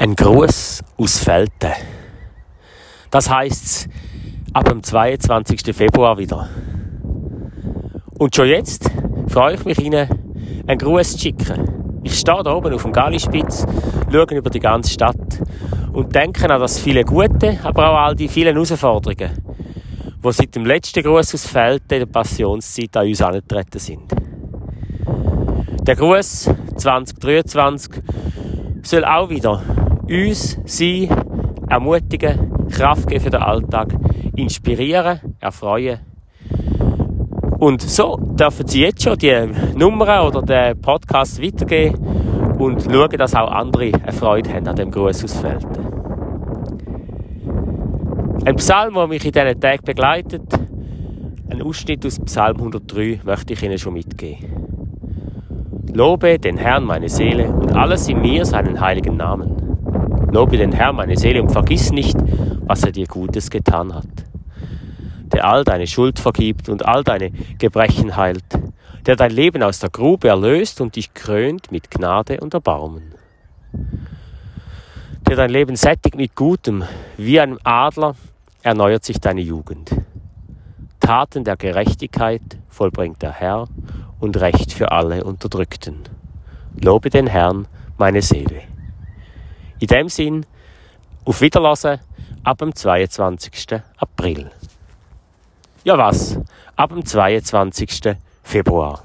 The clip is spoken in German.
Ein Gruß aus Felten. Das heißt ab dem 22. Februar wieder. Und schon jetzt freue ich mich Ihnen, einen Gruß zu schicken. Ich stehe da oben auf dem Gallispitz, schaue über die ganze Stadt und denke an das viele Gute, aber auch all die vielen Herausforderungen, die seit dem letzten Gruß aus Felten in der Passionszeit an uns angetreten sind. Der Gruß 2023 soll auch wieder uns, sie ermutigen, Kraft geben für den Alltag, inspirieren, erfreuen. Und so dürfen Sie jetzt schon die Nummern oder den Podcast weitergeben und schauen, dass auch andere eine Freude haben an dem Gruß aus Felden. Ein Psalm, der mich in diesen Tagen begleitet, ein Ausschnitt aus Psalm 103, möchte ich Ihnen schon mitgeben. Lobe den Herrn meine Seele und alles in mir seinen heiligen Namen. Lobe den Herrn meine Seele und vergiss nicht, was er dir Gutes getan hat. Der all deine Schuld vergibt und all deine Gebrechen heilt, der dein Leben aus der Grube erlöst und dich krönt mit Gnade und Erbarmen. Der dein Leben sättigt mit Gutem, wie einem Adler erneuert sich deine Jugend. Taten der Gerechtigkeit vollbringt der Herr und Recht für alle Unterdrückten. Lobe den Herrn, meine Seele. In dem Sinn, auf Wiederlassen ab dem 22. April. Ja was? Ab dem 22. Februar.